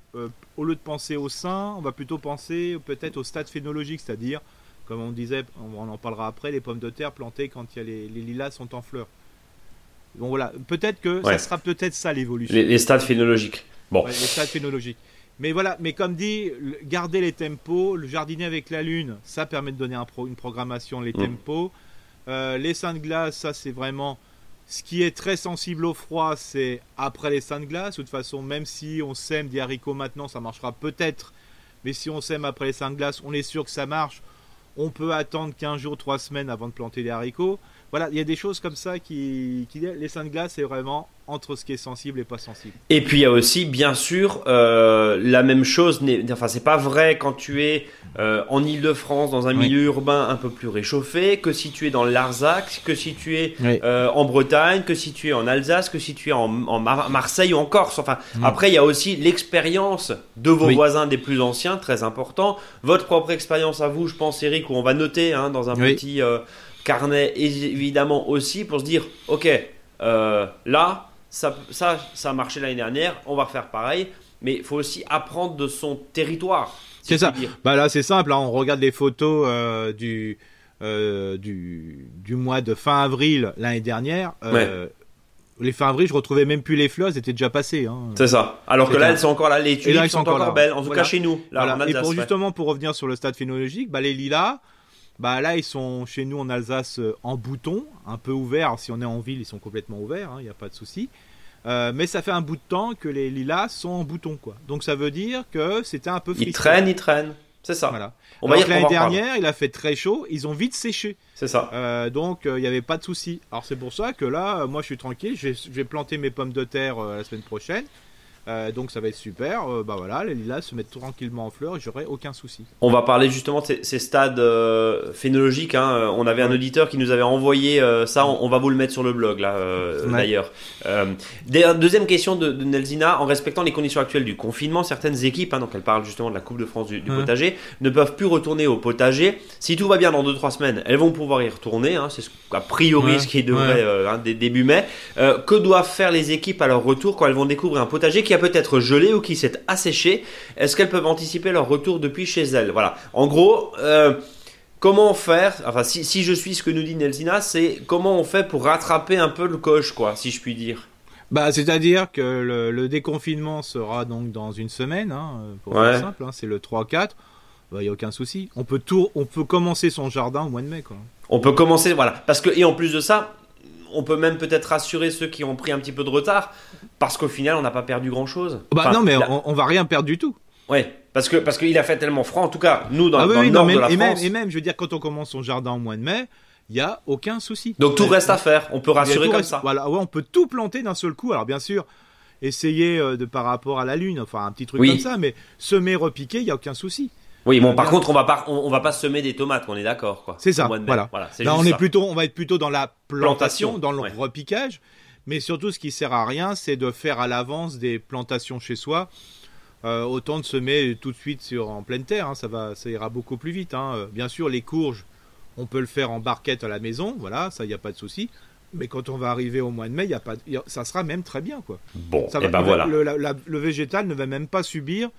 au lieu de penser au sein, on va plutôt penser peut-être au stade phénologique, c'est-à-dire comme on disait, on en parlera après, les pommes de terre plantées quand il y a les, les lilas sont en fleurs. Bon voilà, peut-être que ça sera peut-être ça l'évolution. Les, stades phénologiques. Bon. les stades phénologiques. Mais voilà, mais comme dit, garder les tempos, le jardiner avec la lune, ça permet de donner un pro, une programmation, les mm. tempos. Euh, les seins de glace, ça c'est vraiment ce qui est très sensible au froid, c'est après les seins de glace. De toute façon, même si on sème des haricots maintenant, ça marchera peut-être. Mais si on sème après les seins de glace, on est sûr que ça marche. On peut attendre 15 jours, 3 semaines avant de planter des haricots voilà, il y a des choses comme ça qui, qui les seins de glace, c'est vraiment entre ce qui est sensible et pas sensible. Et puis il y a aussi, bien sûr, euh, la même chose. Enfin, c'est pas vrai quand tu es euh, en Ile-de-France dans un milieu urbain un peu plus réchauffé que si tu es dans le Larzac, que si tu es euh, en Bretagne, que si tu es en Alsace, que si tu es en, Marseille ou en Corse. Enfin, mm. après, il y a aussi l'expérience de vos voisins des plus anciens, très important. Votre propre expérience à vous, je pense, Eric, où on va noter hein, dans un petit carnet évidemment aussi pour se dire ok euh, là ça, ça, ça a marché l'année dernière on va refaire pareil mais il faut aussi apprendre de son territoire c'est ça bah là c'est simple là, on regarde les photos euh, du, euh, du du mois de fin avril l'année dernière Les fin avril, je retrouvais même plus les fleurs, elles étaient déjà passées. Hein. C'est ça. Alors que là, elles sont encore là, les tulipes sont, encore, belles, en tout cas chez nous. Là, Et pour justement, pour revenir sur le stade phénologique, bah, les lilas, bah là, ils sont chez nous en Alsace euh, en bouton, un peu ouverts. si on est en ville, ils sont complètement ouverts, il hein, n'y a pas de souci. Euh, mais ça fait un bout de temps que les lilas sont en bouton, quoi. Donc ça veut dire que c'était un peu. Ils traînent, ils traînent. C'est ça. Voilà. On va l'année dernière, il a fait très chaud, ils ont vite séché. C'est ça. Euh, donc il n'y avait pas de souci. Alors c'est pour ça que là, moi je suis tranquille, je vais, planter mes pommes de terre la semaine prochaine. Euh, donc ça va être super. Euh, bah voilà, les lilas se mettent tranquillement en fleurs et j'aurai aucun souci. On va parler justement de ces, stades euh, phénologiques. Hein. On avait un auditeur qui nous avait envoyé ça. On, va vous le mettre sur le blog là, d'ailleurs. deuxième question de, de, Nelzina. En respectant les conditions actuelles du confinement, certaines équipes, hein, donc elle parle justement de la Coupe de France du, potager, ne peuvent plus retourner au potager. Si tout va bien dans 2-3 semaines, elles vont pouvoir y retourner. Hein. C'est a priori ce qui devrait début mai. que doivent faire les équipes à leur retour quand elles vont découvrir un potager qui a peut-être gelé ou qui s'est asséché, est-ce qu'elles peuvent anticiper leur retour depuis chez elles? Voilà. En gros, euh, comment faire Enfin, si, je suis ce que nous dit Nelsina, c'est comment on fait pour rattraper un peu le coche, quoi, si je puis dire? Bah, c'est-à-dire que le, déconfinement sera donc dans une semaine, hein, pour faire simple, hein, c'est le 3-4. Il bah, n'y a aucun souci. On peut, tout, on peut commencer son jardin au mois de mai. Quoi. On peut commencer, voilà. Parce que, et en plus de ça, on peut même peut-être rassurer ceux qui ont pris un petit peu de retard, parce qu'au final, on n'a pas perdu grand-chose. Bah non, mais on, va rien perdre du tout. Ouais, parce que parce qu'il a fait tellement froid. En tout cas, nous dans, ah le nord de la et France. Même, et même, je veux dire, quand on commence son jardin au mois de mai, il y a aucun souci. Donc tout reste à faire. On peut rassurer comme ça. Voilà, ouais, on peut tout planter d'un seul coup. Alors bien sûr, essayer euh, de par rapport à la lune, enfin un petit truc comme ça, mais semer, repiquer, il y a aucun souci. Oui, bon, par contre, on va pas, on, va pas semer des tomates, on est d'accord, quoi. C'est ça. Voilà. Là, on est plutôt, on va être plutôt dans la plantation, dans le repiquage, mais surtout, ce qui sert à rien, c'est de faire à l'avance des plantations chez soi. Euh, autant de semer tout de suite sur en pleine terre, hein, ça va, ça ira beaucoup plus vite. Hein. Euh, bien sûr, les courges, on peut le faire en barquette à la maison, voilà, ça, il n'y a pas de souci. Mais quand on va arriver au mois de mai, y a pas, ça sera même très bien, quoi. Bon, ça et eh ben voilà. le végétal ne va même pas subir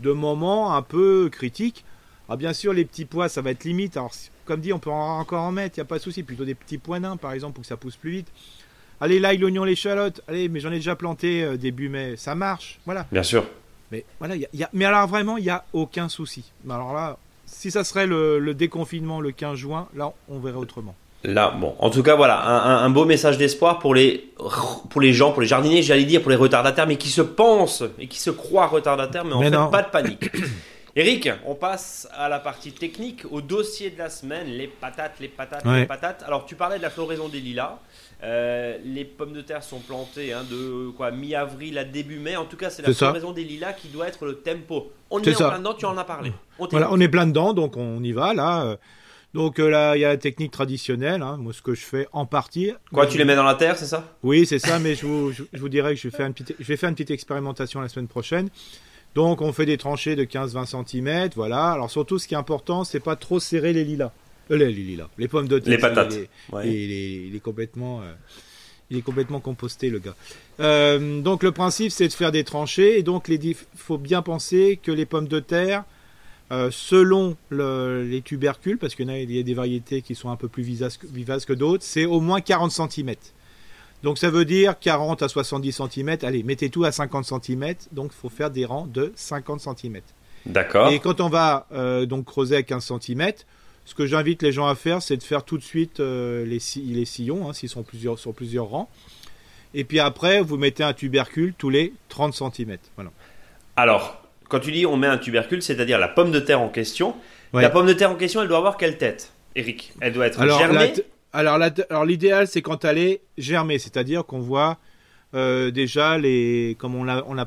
de moments un peu critiques. Ah, bien sûr, les petits pois, ça va être limite. Alors, comme dit, on peut encore en mettre, il n'y a pas de souci. Plutôt des petits pois nains, par exemple, pour que ça pousse plus vite. Allez, l'ail, l'oignon, l'échalote. Allez, mais j'en ai déjà planté euh, début mai. Ça marche, voilà. Bien sûr. Mais voilà, y a, mais alors vraiment, il n'y a aucun souci. Alors là, si ça serait le, déconfinement le 15 juin, là, on verrait autrement. Là, bon, en tout cas, voilà, un, beau message d'espoir pour les, pour les gens, pour les jardiniers, j'allais dire, pour les retardataires, mais qui se pensent et qui se croient retardataires, mais en fait, pas de panique. Eric, on passe à la partie technique, au dossier de la semaine, les patates, les patates, les patates. Alors, tu parlais de la floraison des lilas. Euh, les pommes de terre sont plantées hein, de quoi mi-avril à début mai. En tout cas, c'est la floraison des lilas qui doit être le tempo. On est, en plein dedans, tu en as parlé. On, voilà, on est plein dedans, donc on y va là. Donc euh, là, il y a la technique traditionnelle, hein, moi ce que je fais en partie. Quoi, tu les mets dans la terre, c'est ça? Oui, c'est ça, mais je vous, je, vous, dirais que je, fais un petit, je vais faire une petite expérimentation la semaine prochaine. Donc on fait des tranchées de 15-20 cm, voilà. Alors surtout, ce qui est important, c'est pas trop serrer les lilas. Euh, les, lilas, les pommes de terre. Les patates. Il, est, complètement... Euh, il est complètement composté, le gars. donc le principe, c'est de faire des tranchées. Et donc, il faut bien penser que les pommes de terre, euh, selon les tubercules, parce qu'il y, a des variétés qui sont un peu plus vivaces, que d'autres, c'est au moins 40 cm. Donc ça veut dire 40 à 70 cm. Allez, mettez tout à 50 cm. Donc il faut faire des rangs de 50 cm. D'accord. Et quand on va euh, donc creuser à 15 cm, ce que j'invite les gens à faire, c'est de faire tout de suite euh, les, les, sillons, hein, s'ils sont plusieurs, sur plusieurs rangs. Et puis après, vous mettez un tubercule tous les 30 cm. Voilà. Alors, quand tu dis on met un tubercule, c'est-à-dire la pomme de terre en question. La pomme de terre en question, elle doit avoir quelle tête, Eric? Elle doit être germée? alors, alors l'idéal, c'est quand elle est germée, c'est-à-dire qu'on voit euh, déjà les, comme on a, on a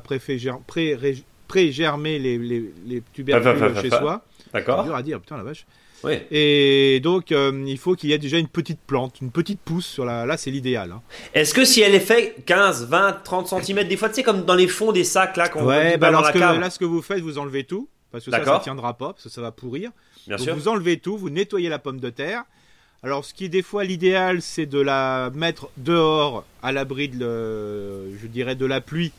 pré-germé les, les, les, tubercules chez soi. D'accord. C'est dur à dire, putain la vache. Et donc, euh, il faut qu'il y ait déjà une petite plante, une petite pousse sur la. Là, c'est l'idéal. Hein. Est-ce que si elle est faite 15, 20, 30 cm, des fois, tu sais, comme dans les fonds des sacs là qu'on ouais, bah dans la cave. Là, ce que vous faites, vous enlevez tout. Parce que ça, ça tiendra pas, parce que ça va pourrir. Bien donc, sûr. Vous enlevez tout, vous nettoyez la pomme de terre. Alors, ce qui est des fois l'idéal, c'est de la mettre dehors, à l'abri de, je dirais, de la pluie,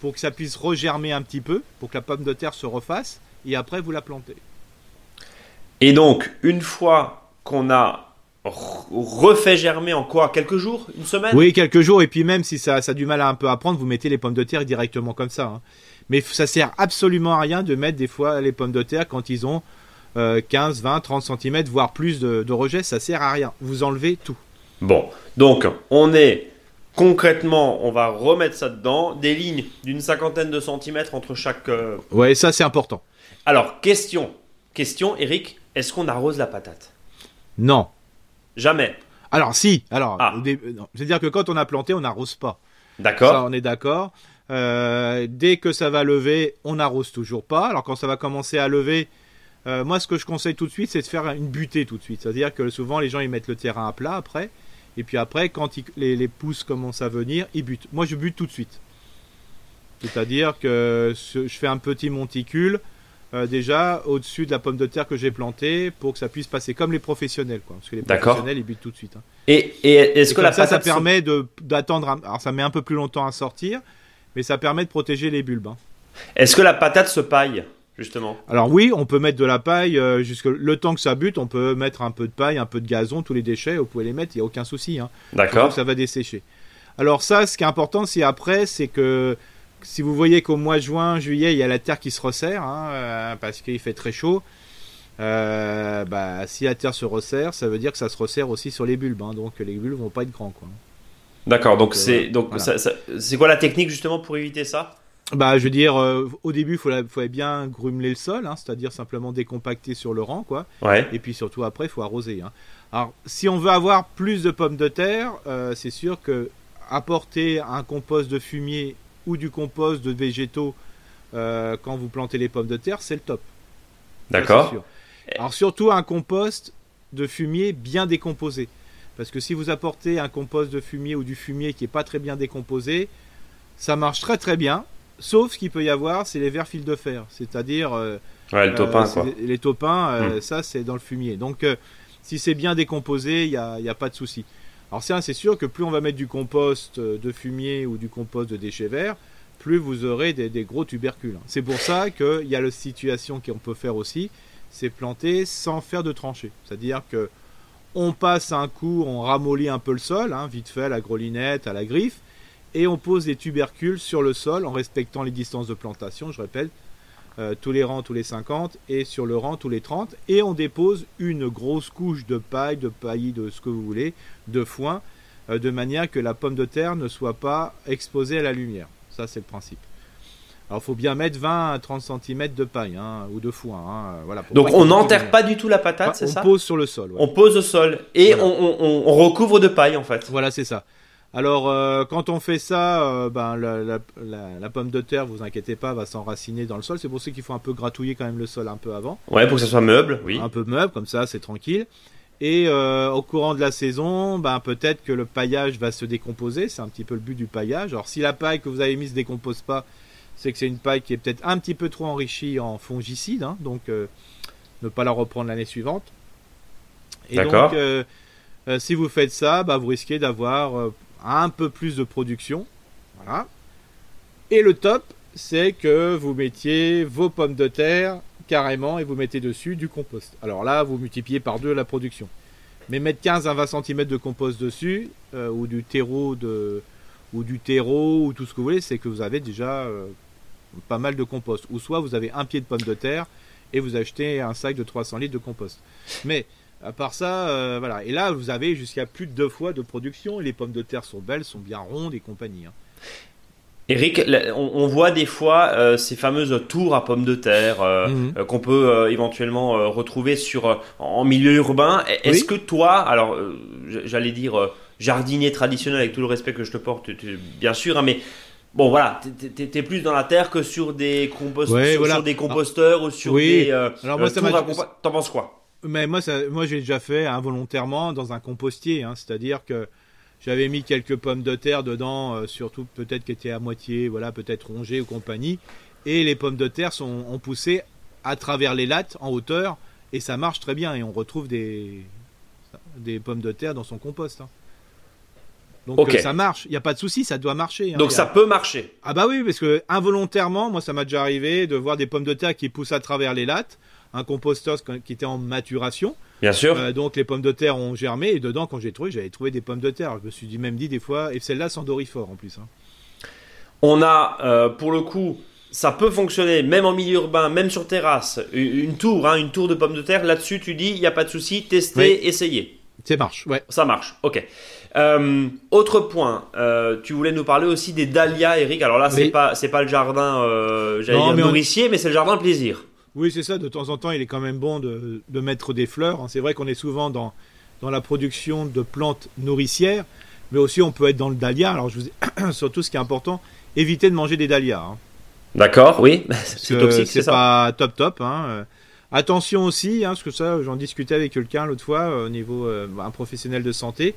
pour que ça puisse regermer un petit peu, pour que la pomme de terre se refasse, et après vous la plantez. Et donc, une fois qu'on a refait germer en quoi? Quelques jours? Une semaine? Oui, quelques jours. Et puis même si ça, ça a du mal à un peu à prendre, vous mettez les pommes de terre directement comme ça. Hein. Mais ça sert absolument à rien de mettre des fois les pommes de terre quand ils ont 15, 20, 30 cm, voire plus de, de rejet. Ça sert à rien. Vous enlevez tout. Bon, donc on est concrètement, on va remettre ça dedans. Des lignes d'une cinquantaine de centimètres entre chaque. Euh, ouais, ça c'est important. Alors, question. Question, Eric. Est-ce qu'on arrose la patate? Non. Jamais. Alors si, alors, ah. c'est-à-dire que quand on a planté, on n'arrose pas. D'accord. on est d'accord. dès que ça va lever, on n'arrose toujours pas. Alors quand ça va commencer à lever, moi ce que je conseille tout de suite, c'est de faire une butée tout de suite. C'est-à-dire que souvent les gens ils mettent le terrain à plat après, et puis après quand les, les, pousses commencent à venir, ils butent. Moi je bute tout de suite. C'est-à-dire que je fais un petit monticule euh, déjà au-dessus de la pomme de terre que j'ai plantée pour que ça puisse passer comme les professionnels, quoi. Parce que les professionnels, ils butent tout de suite. Hein. Et, est-ce que la ça, ça permet d'attendre. Alors, ça met un peu plus longtemps à sortir, mais ça permet de protéger les bulbes. Hein. Est-ce que la patate se paille? Justement Alors oui, on peut mettre de la paille euh, jusque le temps que ça bute. On peut mettre un peu de paille, un peu de gazon, tous les déchets. Vous pouvez les mettre, il y a aucun souci. Hein. D'accord. Ça va dessécher. Alors ça, ce qui est important, c'est après, c'est que si vous voyez qu'au mois de juin, juillet, il y a la terre qui se resserre, hein, euh, parce qu'il fait très chaud, euh, bah, si la terre se resserre, ça veut dire que ça se resserre aussi sur les bulbes, hein, donc les bulbes vont pas être grands. D'accord, donc c'est donc c'est quoi la technique justement pour éviter ça? Bah, je veux dire, au début, il faut, bien grumeler le sol, hein, c'est-à-dire simplement décompacter sur le rang, quoi. Et puis surtout après, il faut arroser. Alors, si on veut avoir plus de pommes de terre, c'est sûr que apporter un compost de fumier ou du compost de végétaux euh, quand vous plantez les pommes de terre, c'est le top. D'accord. Alors surtout un compost de fumier bien décomposé. Parce que si vous apportez un compost de fumier ou du fumier qui n'est pas très bien décomposé, ça marche très très bien. Sauf ce qu'il peut y avoir, c'est les vers fils de fer. C'est-à-dire... Euh, ouais, le topin, euh, quoi. Les, topins, hmm. ça c'est dans le fumier. Donc si c'est bien décomposé, il n'y a, a, pas de souci. Alors c'est sûr que plus on va mettre du compost euh, de fumier ou du compost de déchets verts, plus vous aurez des, gros tubercules. C'est pour ça qu'il y a la situation qu'on peut faire aussi, c'est planter sans faire de tranchées. C'est-à-dire que on passe un coup, on ramollit un peu le sol, hein, vite fait à la grelinette, à la griffe, et on pose des tubercules sur le sol en respectant les distances de plantation, je répète, euh, tous les rangs tous les 50 et sur le rang tous les 30 et on dépose une grosse couche de paille, de paillis, de ce que vous voulez, de foin, euh, de manière que la pomme de terre ne soit pas exposée à la lumière. Ça c'est le principe. Alors il faut bien mettre 20 à 30 cm de paille hein, ou de foin. Hein, voilà, Donc on n'enterre pas du tout la patate, c'est ça? On pose sur le sol. On pose au sol et on recouvre de paille en fait. Voilà, c'est ça. Alors, euh, quand on fait ça, euh, ben, la, pomme de terre, vous inquiétez pas, va s'enraciner dans le sol. C'est pour ça qu'il faut un peu gratouiller quand même le sol un peu avant. Ouais, pour que ça soit meuble, oui. Un peu meuble, comme ça, c'est tranquille. Et euh, au courant de la saison, ben, peut-être que le paillage va se décomposer. C'est un petit peu le but du paillage. Alors, si la paille que vous avez mise ne décompose pas, c'est que c'est une paille qui est peut-être un petit peu trop enrichie en fongicides. Hein. donc, ne pas la reprendre l'année suivante. Et donc, si vous faites ça, ben, vous risquez d'avoir un peu plus de production. Voilà. Et le top, c'est que vous mettiez vos pommes de terre carrément et vous mettez dessus du compost. Alors là, vous multipliez par deux la production. Mais mettre 15 à 20 cm de compost dessus, euh, ou du terreau ou du terreau, ou tout ce que vous voulez, c'est que vous avez déjà euh, pas mal de compost. Ou soit vous avez un pied de pommes de terre et vous achetez un sac de 300 litres de compost. Mais à part ça, euh, voilà. Et là, vous avez jusqu'à plus de deux fois de production. les pommes de terre sont belles, sont bien rondes et compagnie. Hein. Eric, on, voit des fois euh, ces fameuses tours à pommes de terre euh, mhm. qu'on peut éventuellement retrouver sur en milieu urbain. Est-ce que toi, alors j'allais dire jardinier traditionnel avec tout le respect que je te porte, bien sûr, hein, mais Bon voilà, t'es plus dans la terre que sur des, sur, des composteurs ou sur des. Alors moi, T'en penses quoi? Mais moi, ça, moi j'ai déjà fait involontairement dans un compostier, hein, c'est-à-dire que j'avais mis quelques pommes de terre dedans, euh, surtout peut-être qui étaient à moitié, voilà, peut-être rongées ou compagnie, et les pommes de terre sont, ont poussé à travers les lattes en hauteur, et ça marche très bien, et on retrouve des, des pommes de terre dans son compost. Hein. Donc euh, ça marche, il n'y a pas de souci, ça doit marcher. Hein. Donc ça peut marcher. Ah bah oui, parce que involontairement, moi ça m'a déjà arrivé de voir des pommes de terre qui poussent à travers les lattes un composteur qui était en maturation. Bien sûr. Euh, donc les pommes de terre ont germé et dedans, quand j'ai trouvé, j'avais trouvé des pommes de terre. Je me suis dit, même dit des fois, et celle-là sans dorifort en plus. Hein. On a, euh, pour le coup, ça peut fonctionner même en milieu urbain, même sur terrasse. Une tour, hein, une tour de pommes de terre. Là-dessus, tu dis, il n'y a pas de souci, tester, essayer. Ça marche, ouais. Ça marche, ok. Euh, autre point, tu voulais nous parler aussi des dahlias, Eric. Alors là, c'est pas c'est pas le jardin, j'allais dire nourricier, mais c'est le jardin plaisir. Oui, c'est ça. De temps en temps, il est quand même bon de, mettre des fleurs. Hein. C'est vrai qu'on est souvent dans, dans la production de plantes nourricières, Mais aussi, on peut être dans le dahlia. Alors, je vous surtout, ce qui est important, évitez de manger des dahlias. Hein. D'accord, oui. c'est toxique, c'est pas top top. Hein. Euh, attention aussi, hein, parce que ça, j'en discutais avec quelqu'un l'autre fois euh, au niveau euh, un professionnel de santé.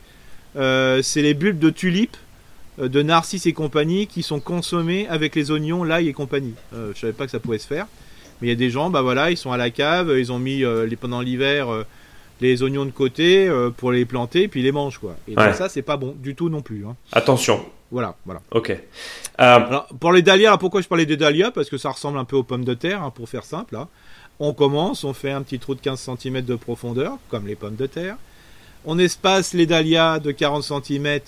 c'est les bulbes de tulipes, de narcisses et compagnie qui sont consommés avec les oignons, l'ail et compagnie. je savais pas que ça pouvait se faire, mais il y a des gens, bah voilà, ils sont à la cave, ils ont mis les, pendant l'hiver les oignons de côté pour les planter, puis ils les mangent quoi. Et ça, c'est pas bon du tout non plus. Hein. Attention. Voilà, voilà. Ok. Euh, Alors, pour les dahlias, pourquoi je parlais des dahlias? Parce que ça ressemble un peu aux pommes de terre, hein, pour faire simple. Hein. On commence, on fait un petit trou de 15 cm de profondeur, comme les pommes de terre. On espace les dahlias de 40 cm,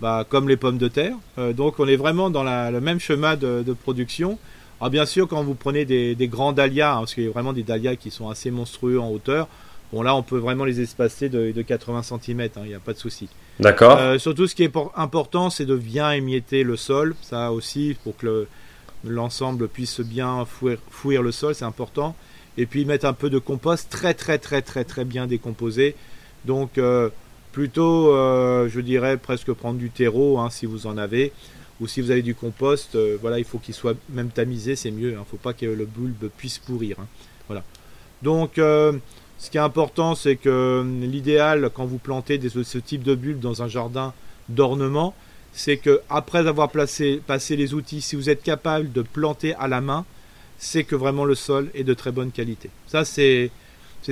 bah, comme les pommes de terre. Euh, donc on est vraiment dans le même chemin de, production. Alors bien sûr, quand vous prenez des, grands dahlias, hein, parce qu'il y a vraiment des dahlias qui sont assez monstrueux en hauteur, bon là on peut vraiment les espacer de, 80 cm, il n'y a pas de souci. D'accord. Euh, surtout, ce qui est important, c'est de bien émietter le sol. Ça aussi, pour que l'ensemble puisse bien fouir, le sol, c'est important. Et puis mettre un peu de compost très très très très très bien décomposé. Donc euh, plutôt, euh, je dirais presque prendre du terreau hein, si vous en avez. Ou si vous avez du compost, voilà, il faut qu'il soit même tamisé, c'est mieux. Il hein. ne faut pas que le bulbe puisse pourrir. Hein. Voilà. Donc ce qui est important, c'est que euh, l'idéal quand vous plantez ce type de bulbe dans un jardin d'ornement, c'est que après avoir placé, passé les outils, si vous êtes capable de planter à la main, c'est que vraiment le sol est de très bonne qualité. Ça, c'est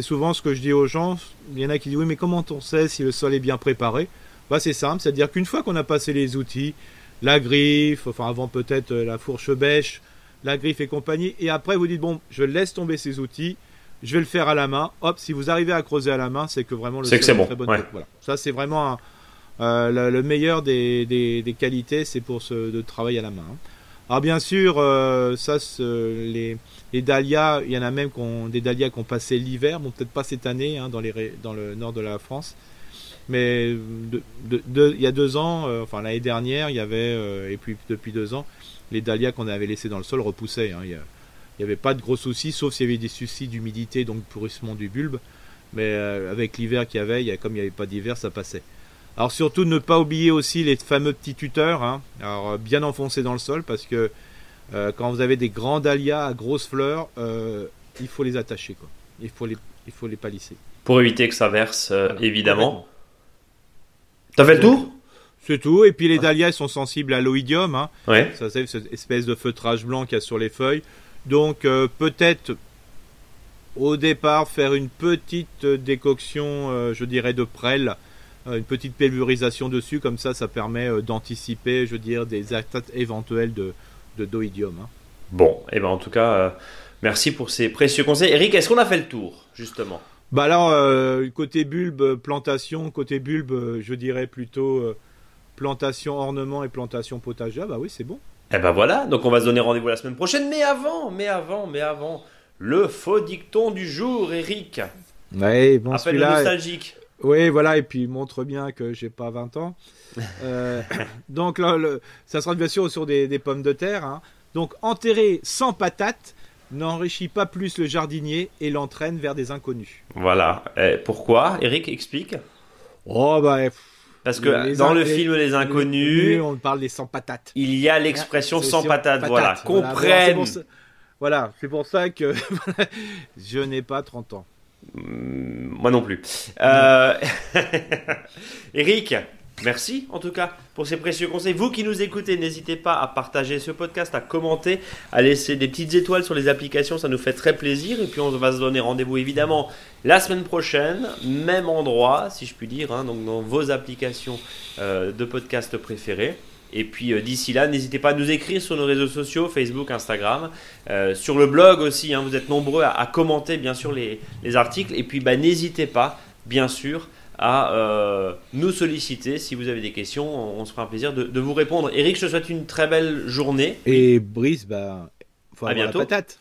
souvent ce que je dis aux gens. Il y en a qui disent oui, mais comment on sait si le sol est bien préparé? Bah, C'est simple, c'est-à-dire qu'une fois qu'on a passé les outils, la griffe, enfin avant peut-être euh, la fourche bêche, la griffe et compagnie, et après vous dites bon, je laisse tomber ces outils, je vais le faire à la main. Hop, si vous arrivez à creuser à la main, c'est que vraiment le c'est est bon. très bonne voilà. Ça, c'est vraiment euh, le, meilleur des, qualités, c'est pour ce travail à la main. Hein. Alors bien sûr, euh, ça, les, dahlias, il y en a même des dahlias qui ont passé l'hiver, bon peut-être pas cette année hein, dans, le nord de la France, mais il y a deux ans, euh, enfin l'année dernière, il y avait, et puis depuis deux ans, les dahlias qu'on avait laissés dans le sol repoussaient. Hein, il n'y avait pas de gros soucis, sauf s'il y avait des soucis d'humidité, donc pourrissement du bulbe. Mais avec l'hiver qu'il y avait, comme il n'y avait pas d'hiver, ça passait. Alors surtout ne pas oublier aussi les fameux petits tuteurs, hein. alors euh, bien enfoncés dans le sol, parce que euh, quand vous avez des grands dahlias à grosses fleurs, il faut les attacher, quoi. Il faut les, il faut les palisser. Pour éviter que ça verse, évidemment. T'as fait le tour? C'est tout. Et puis les dahlias sont sensibles à l'oïdium. Hein. Ouais. Ça, c'est cette espèce de feutrage blanc qu'il y a sur les feuilles. Donc euh, peut-être au départ faire une petite décoction, euh, je dirais, de prêle, euh, une petite pulvérisation dessus, comme ça ça permet d'anticiper, je veux dire, des attaques éventuelles de, de doïdium. Hein. Bon, et eh ben en tout cas, merci pour ces précieux conseils. Eric, est-ce qu'on a fait le tour, justement? Bah alors, côté bulbe, plantation, côté bulbe, je dirais plutôt plantation ornement et plantation potager, bah oui, c'est bon. Eh ben voilà, donc on va se donner rendez-vous la semaine prochaine. Mais avant, mais avant, mais avant, le faux dicton du jour, Eric. Oui, bon, Appelle nostalgique. Oui, voilà, et puis montre bien que j'ai pas 20 ans. Euh, donc là, le, ça sera bien sûr sur des, pommes de terre. Hein. Donc enterrer sans patate n'enrichit pas plus le jardinier et l'entraîne vers des inconnus. Voilà. pourquoi? Eric, explique. Oh bah. Parce que dans le film Les Inconnus, on parle des sans patates. Il y a l'expression sans patates, voilà. Comprenne. Voilà, c'est pour, ça que je n'ai pas 30 ans. Moi non plus. Euh... Eric, Merci en tout cas pour ces précieux conseils. Vous qui nous écoutez, n'hésitez pas à partager ce podcast, à commenter, à laisser des petites étoiles sur les applications, ça nous fait très plaisir. Et puis on va se donner rendez-vous évidemment la semaine prochaine, même endroit si je puis dire, hein, donc dans vos applications euh, de podcast préférées. Et puis euh, d'ici là, n'hésitez pas à nous écrire sur nos réseaux sociaux, Facebook, Instagram, euh, sur le blog aussi. Hein, vous êtes nombreux à, commenter bien sûr les, articles. Et puis bah, n'hésitez pas, bien sûr, à euh, nous solliciter. Si vous avez des questions, on se fera un plaisir de, vous répondre. Eric, je te souhaite une très belle journée. Et Brice, bah, faut à bientôt. la patate.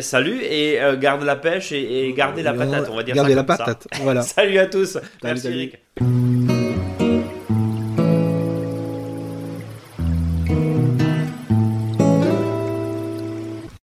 salut et garde la pêche et, et gardez la patate, on va dire Gardez la patate, voilà. salut à tous. Merci Eric.